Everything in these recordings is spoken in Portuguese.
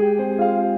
Música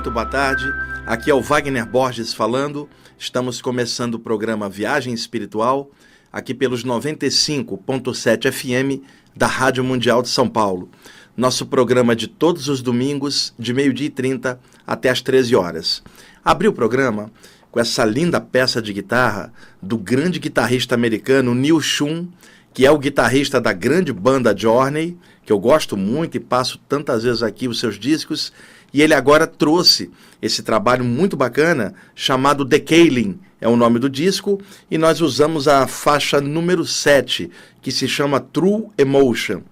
tarde. Aqui é o Wagner Borges falando. Estamos começando o programa Viagem Espiritual, aqui pelos 95.7 FM da Rádio Mundial de São Paulo. Nosso programa de todos os domingos, de meio-dia e 30 até as 13 horas. Abri o programa com essa linda peça de guitarra do grande guitarrista americano Neil Schon, que é o guitarrista da grande banda Journey, que eu gosto muito e passo tantas vezes aqui os seus discos e ele agora trouxe esse trabalho muito bacana chamado Decaling, é o nome do disco, e nós usamos a faixa número 7, que se chama True Emotion.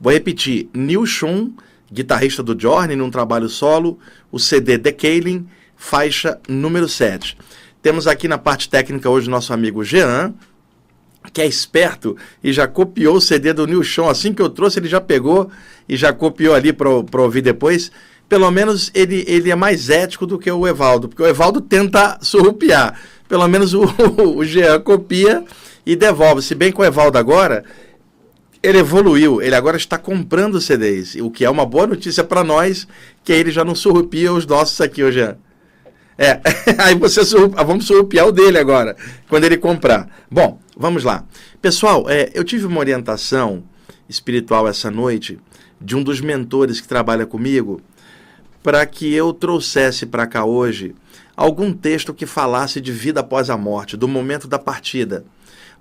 Vou repetir, Neil Schon, guitarrista do Journey num trabalho solo, o CD Decaling, faixa número 7. Temos aqui na parte técnica hoje nosso amigo Jean, que é esperto e já copiou o CD do New Show. Assim que eu trouxe, ele já pegou e já copiou ali para ouvir depois. Pelo menos ele, ele é mais ético do que o Evaldo, porque o Evaldo tenta surrupiar. Pelo menos o, o Jean copia e devolve. Se bem que o Evaldo agora, ele evoluiu, ele agora está comprando CDs, o que é uma boa notícia para nós, que ele já não surrupia os nossos aqui, ô Jean. É, aí você vamos surrupiar o dele agora, quando ele comprar. Bom, vamos lá. Pessoal, é, eu tive uma orientação espiritual essa noite de um dos mentores que trabalha comigo para que eu trouxesse para cá hoje algum texto que falasse de vida após a morte, do momento da partida,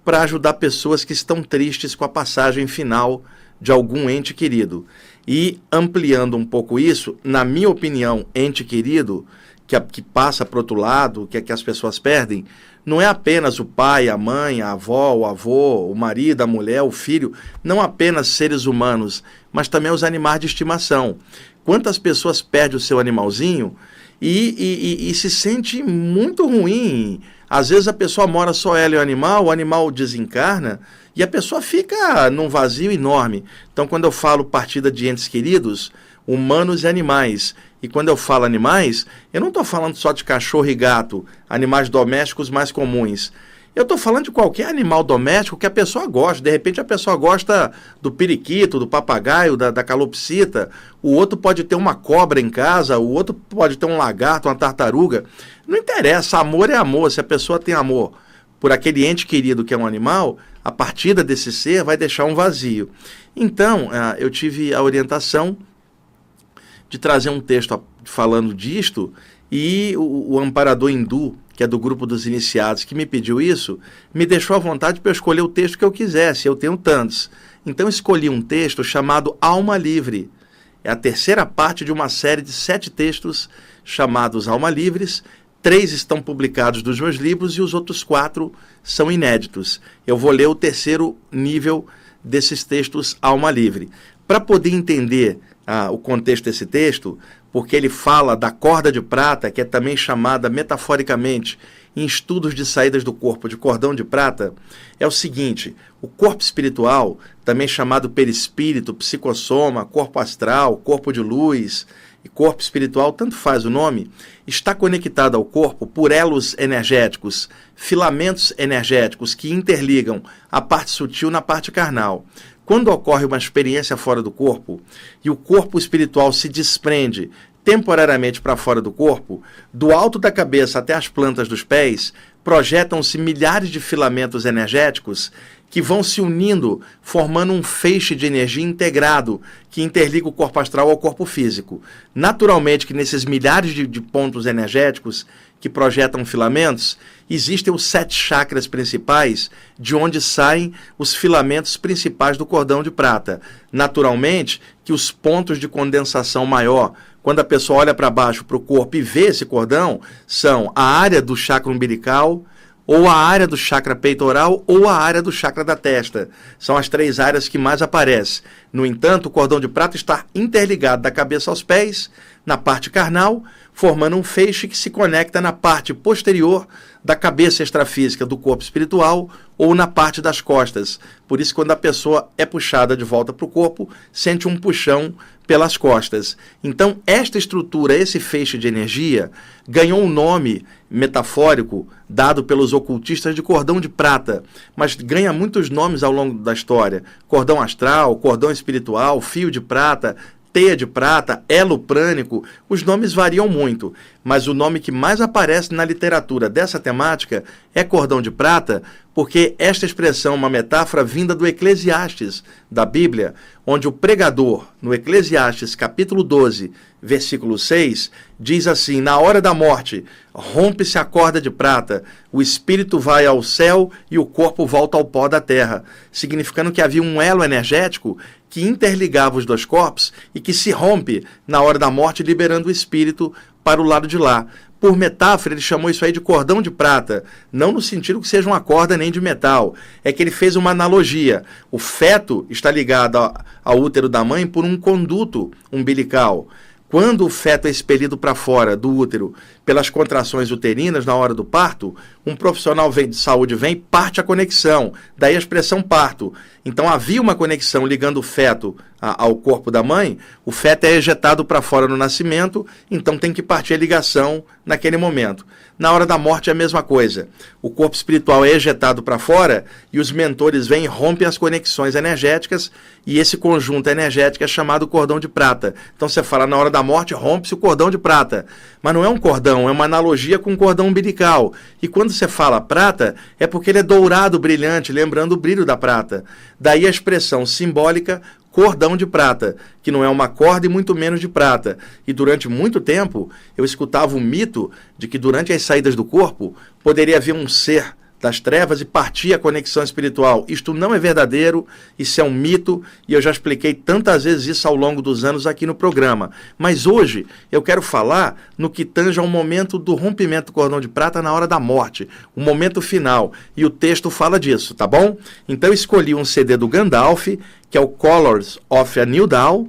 para ajudar pessoas que estão tristes com a passagem final de algum ente querido. E ampliando um pouco isso, na minha opinião, ente querido que, que passa para outro lado, que, que as pessoas perdem, não é apenas o pai, a mãe, a avó, o avô, o marido, a mulher, o filho, não apenas seres humanos, mas também os animais de estimação. Quantas pessoas perdem o seu animalzinho e, e, e, e se sente muito ruim? Às vezes a pessoa mora só ela e o animal, o animal desencarna e a pessoa fica num vazio enorme. Então, quando eu falo partida de entes queridos, humanos e animais, e quando eu falo animais, eu não estou falando só de cachorro e gato, animais domésticos mais comuns. Eu estou falando de qualquer animal doméstico que a pessoa gosta. De repente a pessoa gosta do periquito, do papagaio, da, da calopsita. O outro pode ter uma cobra em casa, o outro pode ter um lagarto, uma tartaruga. Não interessa, amor é amor. Se a pessoa tem amor por aquele ente querido que é um animal, a partida desse ser vai deixar um vazio. Então, ah, eu tive a orientação de trazer um texto falando disto e o, o, amparador hindu, que é do grupo dos iniciados, que me pediu isso, me deixou à vontade para escolher o texto que eu quisesse. Eu tenho tantos. Então escolhi um texto chamado Alma Livre. É a terceira parte de uma série de sete textos chamados Alma Livres. Três estão publicados dos meus livros e os outros quatro são inéditos. Eu vou ler o terceiro nível desses textos Alma Livre. Para poder entender ah, o contexto desse texto, porque ele fala da corda de prata, que é também chamada metaforicamente em estudos de saídas do corpo de cordão de prata, é o seguinte: o corpo espiritual, também chamado perispírito, psicossoma, corpo astral, corpo de luz e corpo espiritual, tanto faz o nome, está conectado ao corpo por elos energéticos, filamentos energéticos que interligam a parte sutil na parte carnal. Quando ocorre uma experiência fora do corpo e o corpo espiritual se desprende temporariamente para fora do corpo, do alto da cabeça até as plantas dos pés, projetam-se milhares de filamentos energéticos que vão se unindo, formando um feixe de energia integrado que interliga o corpo astral ao corpo físico. Naturalmente que nesses milhares de, de pontos energéticos que projetam filamentos, existem os sete chakras principais, de onde saem os filamentos principais do cordão de prata. Naturalmente que os pontos de condensação maior, quando a pessoa olha para baixo para o corpo e vê esse cordão, são a área do chakra umbilical, ou a área do chakra peitoral ou a área do chakra da testa. São as três áreas que mais aparecem. No entanto, o cordão de prata está interligado da cabeça aos pés, na parte carnal, formando um feixe que se conecta na parte posterior da cabeça extrafísica do corpo espiritual ou na parte das costas. Por isso, quando a pessoa é puxada de volta para o corpo, sente um puxão pelas costas. Então, esta estrutura, esse feixe de energia, ganhou um nome metafórico dado pelos ocultistas de cordão de prata, mas ganha muitos nomes ao longo da história: cordão astral, cordão espiritual, fio de prata, teia de prata, elo prânico, os nomes variam muito, mas o nome que mais aparece na literatura dessa temática é cordão de prata, porque esta expressão é uma metáfora vinda do Eclesiastes, da Bíblia, onde o pregador, no Eclesiastes capítulo 12, versículo 6, diz assim: Na hora da morte, rompe-se a corda de prata, o espírito vai ao céu e o corpo volta ao pó da terra, significando que havia um elo energético que interligava os dois corpos e que se rompe na hora da morte, liberando o espírito para o lado de lá. Por metáfora, ele chamou isso aí de cordão de prata, não no sentido que seja uma corda nem de metal. É que ele fez uma analogia. O feto está ligado ao útero da mãe por um conduto umbilical. Quando o feto é expelido para fora do útero pelas contrações uterinas na hora do parto, um profissional vem de saúde vem parte a conexão, daí a expressão parto. Então havia uma conexão ligando o feto a, ao corpo da mãe, o feto é ejetado para fora no nascimento, então tem que partir a ligação naquele momento. Na hora da morte é a mesma coisa. O corpo espiritual é ejetado para fora e os mentores vêm e rompem as conexões energéticas e esse conjunto energético é chamado cordão de prata. Então você fala na hora da morte rompe-se o cordão de prata, mas não é um cordão, é uma analogia com um cordão umbilical. E quando você fala prata é porque ele é dourado, brilhante, lembrando o brilho da prata. Daí a expressão simbólica cordão de prata, que não é uma corda e muito menos de prata. E durante muito tempo eu escutava o mito de que durante as saídas do corpo poderia haver um ser das trevas e partir a conexão espiritual. Isto não é verdadeiro, isso é um mito e eu já expliquei tantas vezes isso ao longo dos anos aqui no programa. Mas hoje eu quero falar no que tange ao momento do rompimento do cordão de prata na hora da morte, o momento final. E o texto fala disso, tá bom? Então eu escolhi um CD do Gandalf, que é o Colors of a New Dawn,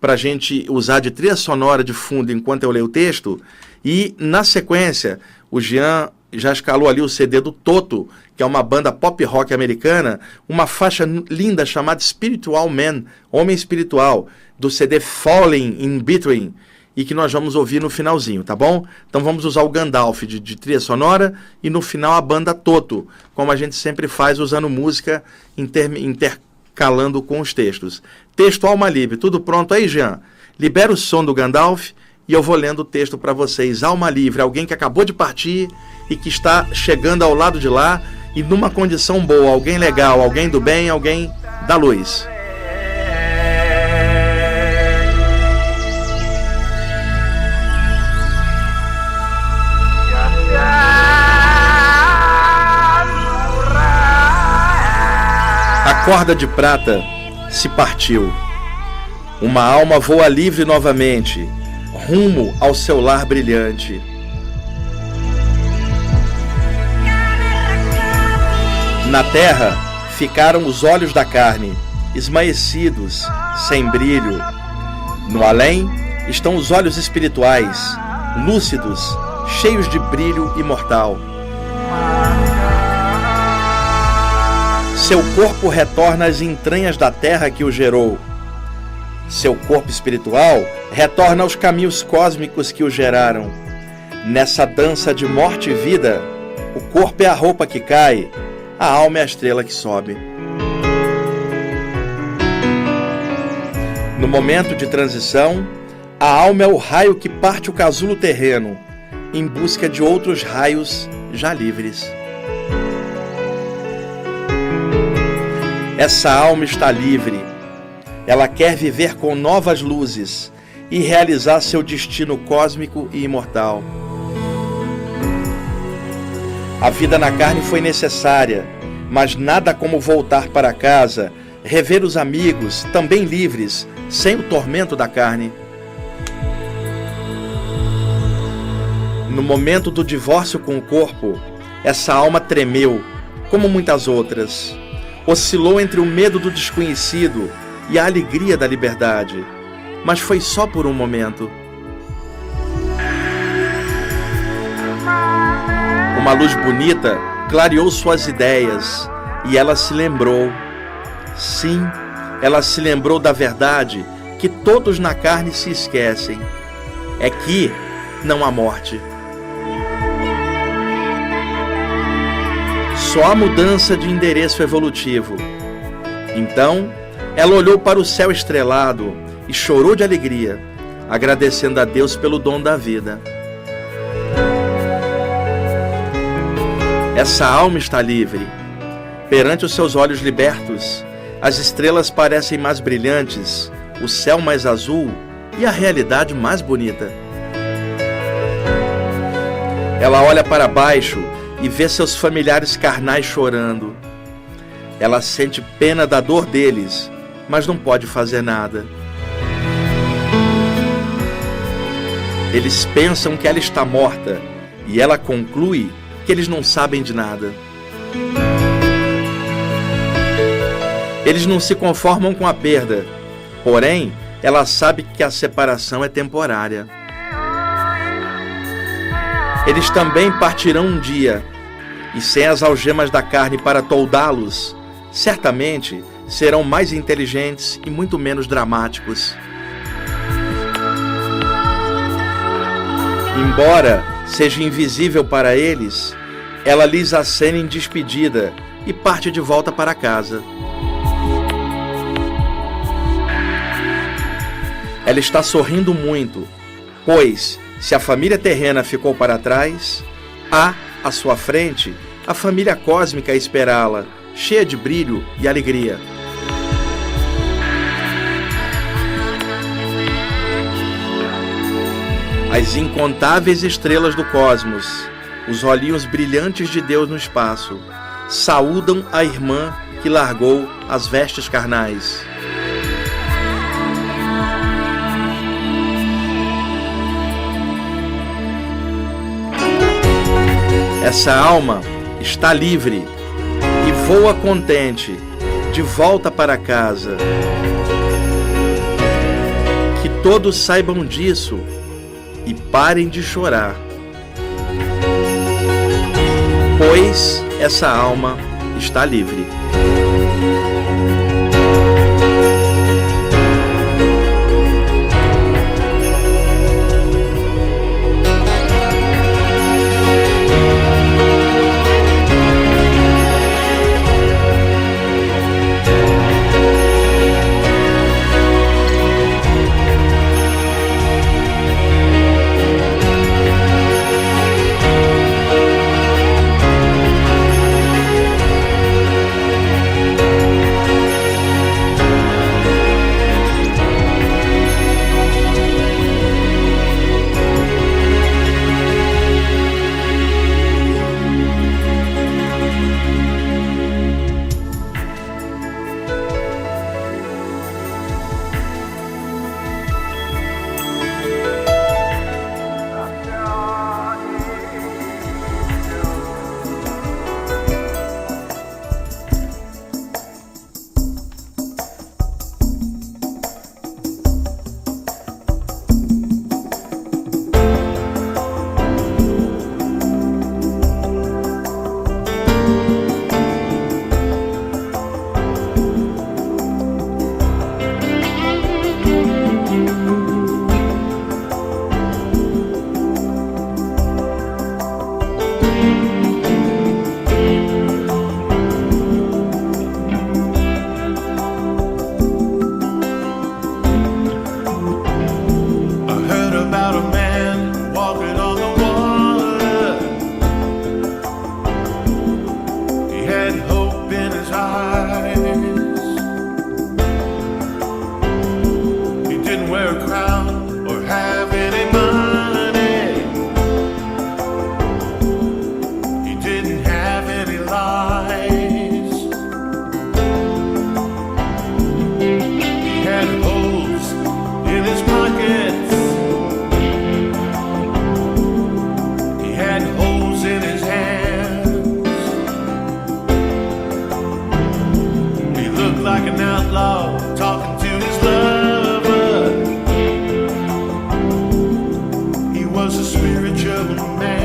para a gente usar de trilha sonora de fundo enquanto eu leio o texto. E na sequência, o Jean já escalou ali o CD do Toto, que é uma banda pop rock americana, uma faixa linda chamada Spiritual Man, Homem Espiritual, do CD Falling in Between, e que nós vamos ouvir no finalzinho, tá bom? Então vamos usar o Gandalf de, de trilha sonora e no final a banda Toto, como a gente sempre faz usando música inter, intercalando com os textos. Texto Alma Livre, tudo pronto aí, Jean? Libera o som do Gandalf e eu vou lendo o texto para vocês. Alma livre, alguém que acabou de partir e que está chegando ao lado de lá e numa condição boa, alguém legal, alguém do bem, alguém da luz. A corda de prata se partiu. Uma alma voa livre novamente rumo ao seu lar brilhante. Na terra ficaram os olhos da carne, esmaecidos, sem brilho. No além estão os olhos espirituais, lúcidos, cheios de brilho imortal. Seu corpo retorna às entranhas da terra que o gerou seu corpo espiritual retorna aos caminhos cósmicos que o geraram. Nessa dança de morte e vida, o corpo é a roupa que cai, a alma é a estrela que sobe. No momento de transição, a alma é o raio que parte o casulo terreno, em busca de outros raios já livres. Essa alma está livre ela quer viver com novas luzes e realizar seu destino cósmico e imortal. A vida na carne foi necessária, mas nada como voltar para casa, rever os amigos, também livres, sem o tormento da carne. No momento do divórcio com o corpo, essa alma tremeu, como muitas outras. Oscilou entre o medo do desconhecido e a alegria da liberdade, mas foi só por um momento. Uma luz bonita clareou suas ideias e ela se lembrou. Sim, ela se lembrou da verdade que todos na carne se esquecem: é que não há morte. Só há mudança de endereço evolutivo. Então, ela olhou para o céu estrelado e chorou de alegria, agradecendo a Deus pelo dom da vida. Essa alma está livre. Perante os seus olhos libertos, as estrelas parecem mais brilhantes, o céu mais azul e a realidade mais bonita. Ela olha para baixo e vê seus familiares carnais chorando. Ela sente pena da dor deles mas não pode fazer nada. Eles pensam que ela está morta e ela conclui que eles não sabem de nada. Eles não se conformam com a perda, porém, ela sabe que a separação é temporária. Eles também partirão um dia, e sem as algemas da carne para toldá-los, certamente serão mais inteligentes e muito menos dramáticos. Embora seja invisível para eles, ela lhes acena em despedida e parte de volta para casa. Ela está sorrindo muito, pois, se a família terrena ficou para trás, há, à sua frente, a família cósmica a esperá-la, cheia de brilho e alegria. As incontáveis estrelas do cosmos, os olhinhos brilhantes de Deus no espaço, saúdam a irmã que largou as vestes carnais. Essa alma está livre e voa contente de volta para casa. Que todos saibam disso e parem de chorar, pois essa alma está livre. was a spiritual man.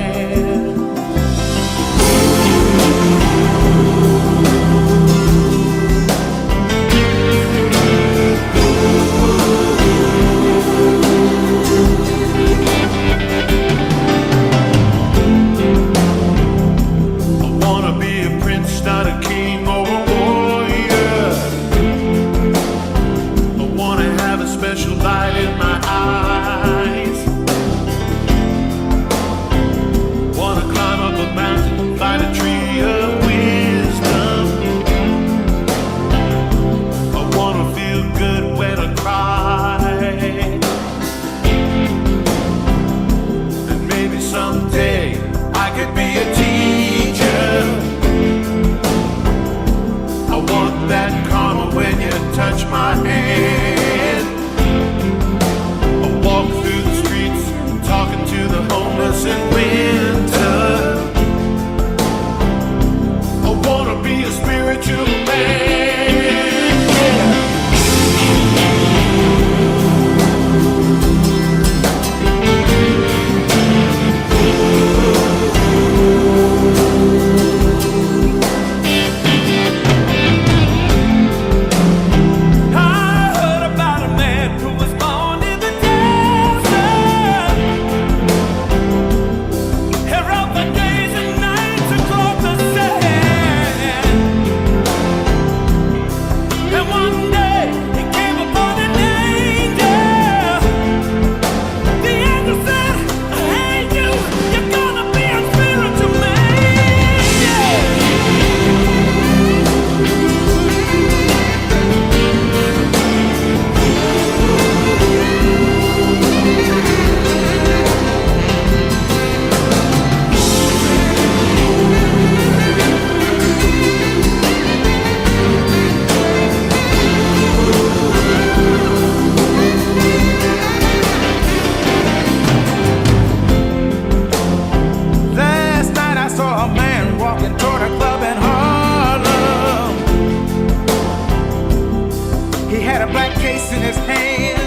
He had a black case in his hand.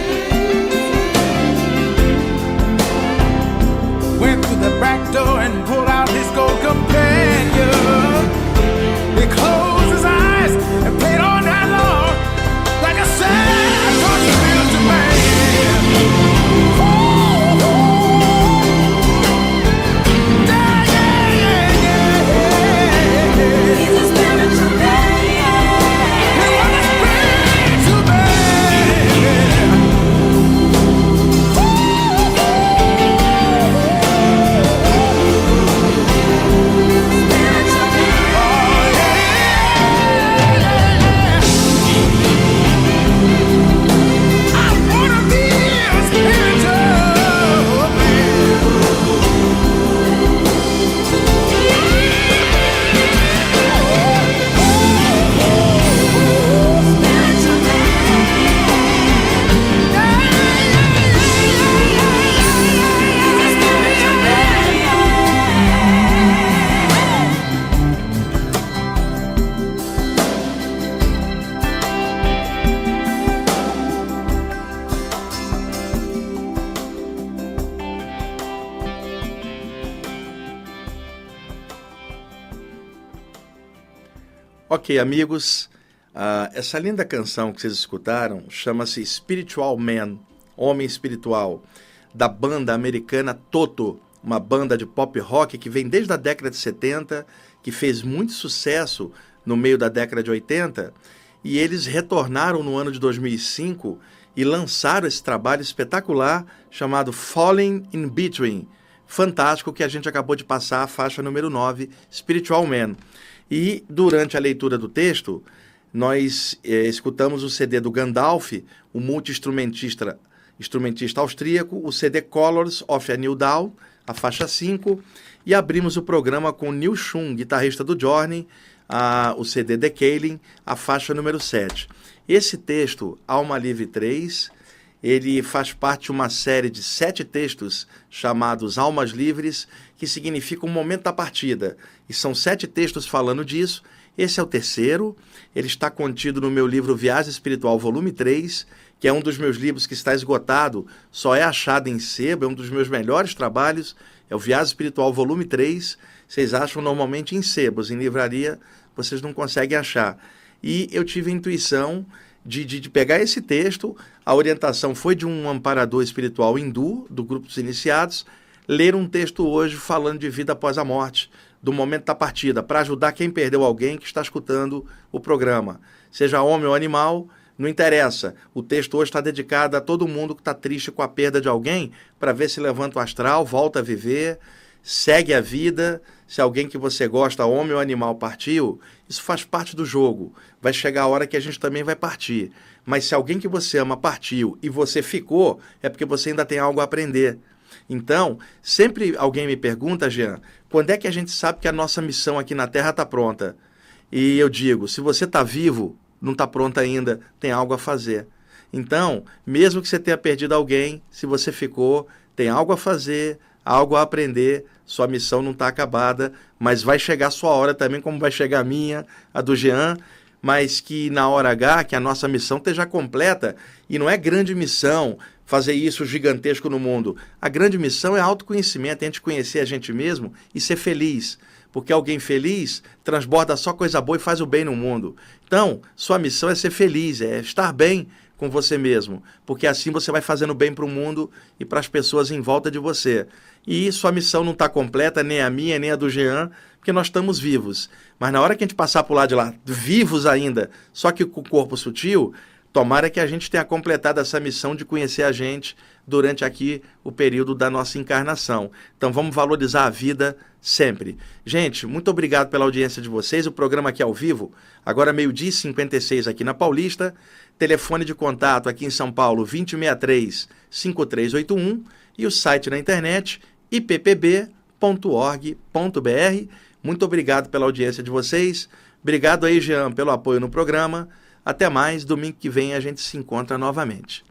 Went through the back door and pulled out his gold companion. He closed his eyes and played on. Ok, amigos, uh, essa linda canção que vocês escutaram chama-se Spiritual Man, Homem Espiritual, da banda americana Toto, uma banda de pop rock que vem desde a década de 70, que fez muito sucesso no meio da década de 80, e eles retornaram no ano de 2005 e lançaram esse trabalho espetacular chamado Falling in Between. Fantástico que a gente acabou de passar a faixa número 9, Spiritual Man. E durante a leitura do texto, nós é, escutamos o CD do Gandalf, o multi-instrumentista instrumentista austríaco, o CD Colors of a New Dawn, a faixa 5, e abrimos o programa com Neil Schum, guitarrista do Journey, a, o CD The Kaling, a faixa número 7. Esse texto, Alma Livre 3, ele faz parte de uma série de sete textos chamados Almas Livres, que significa um momento da partida. E são sete textos falando disso. Esse é o terceiro. Ele está contido no meu livro Viagem Espiritual, volume 3, que é um dos meus livros que está esgotado, só é achado em sebo, é um dos meus melhores trabalhos. É o Viagem Espiritual, volume 3. Vocês acham normalmente em sebos, em livraria vocês não conseguem achar. E eu tive a intuição de, de, de, pegar esse texto. A orientação foi de um amparador espiritual hindu, do grupo dos iniciados, ler um texto hoje falando de vida após a morte, do momento da partida, para ajudar quem perdeu alguém que está escutando o programa. Seja homem ou animal, não interessa. O texto hoje está dedicado a todo mundo que está triste com a perda de alguém, para ver se levanta o astral, volta a viver, segue a vida. Se alguém que você gosta, homem ou animal, partiu, isso faz parte do jogo. Vai chegar a hora que a gente também vai partir. Mas se alguém que você ama partiu e você ficou, é porque você ainda tem algo a aprender. Então, sempre alguém me pergunta, Jean, quando é que a gente sabe que a nossa missão aqui na Terra está pronta? E eu digo, se você está vivo, não está pronto ainda, tem algo a fazer. Então, mesmo que você tenha perdido alguém, se você ficou, tem algo a fazer, algo a aprender, sua missão não está acabada, mas vai chegar a sua hora também, como vai chegar a minha, a do Jean, mas que na hora H, que a nossa missão esteja completa, e não é grande missão fazer isso gigantesco no mundo. A grande missão é autoconhecimento, é a gente conhecer a gente mesmo e ser feliz. Porque alguém feliz transborda só coisa boa e faz o bem no mundo. Então, sua missão é ser feliz, é estar bem com você mesmo, porque assim você vai fazendo bem para o mundo e para as pessoas em volta de você. E sua missão não está completa, nem a minha, nem a do Jean, porque nós estamos vivos. Mas na hora que a gente passar por lá de lá, vivos ainda, só que com o corpo sutil, tomara que a gente tenha completado essa missão de conhecer a gente durante aqui o período da nossa encarnação. Então vamos valorizar a vida sempre. Gente, muito obrigado pela audiência de vocês. O programa aqui ao vivo, agora meio-dia e 56 aqui na Paulista. Telefone de contato aqui em São Paulo 2063 5381 e o site na internet ippb.org.br. Muito obrigado pela audiência de vocês. Obrigado aí, Jean, pelo apoio no programa. Até mais, domingo que vem a gente se encontra novamente.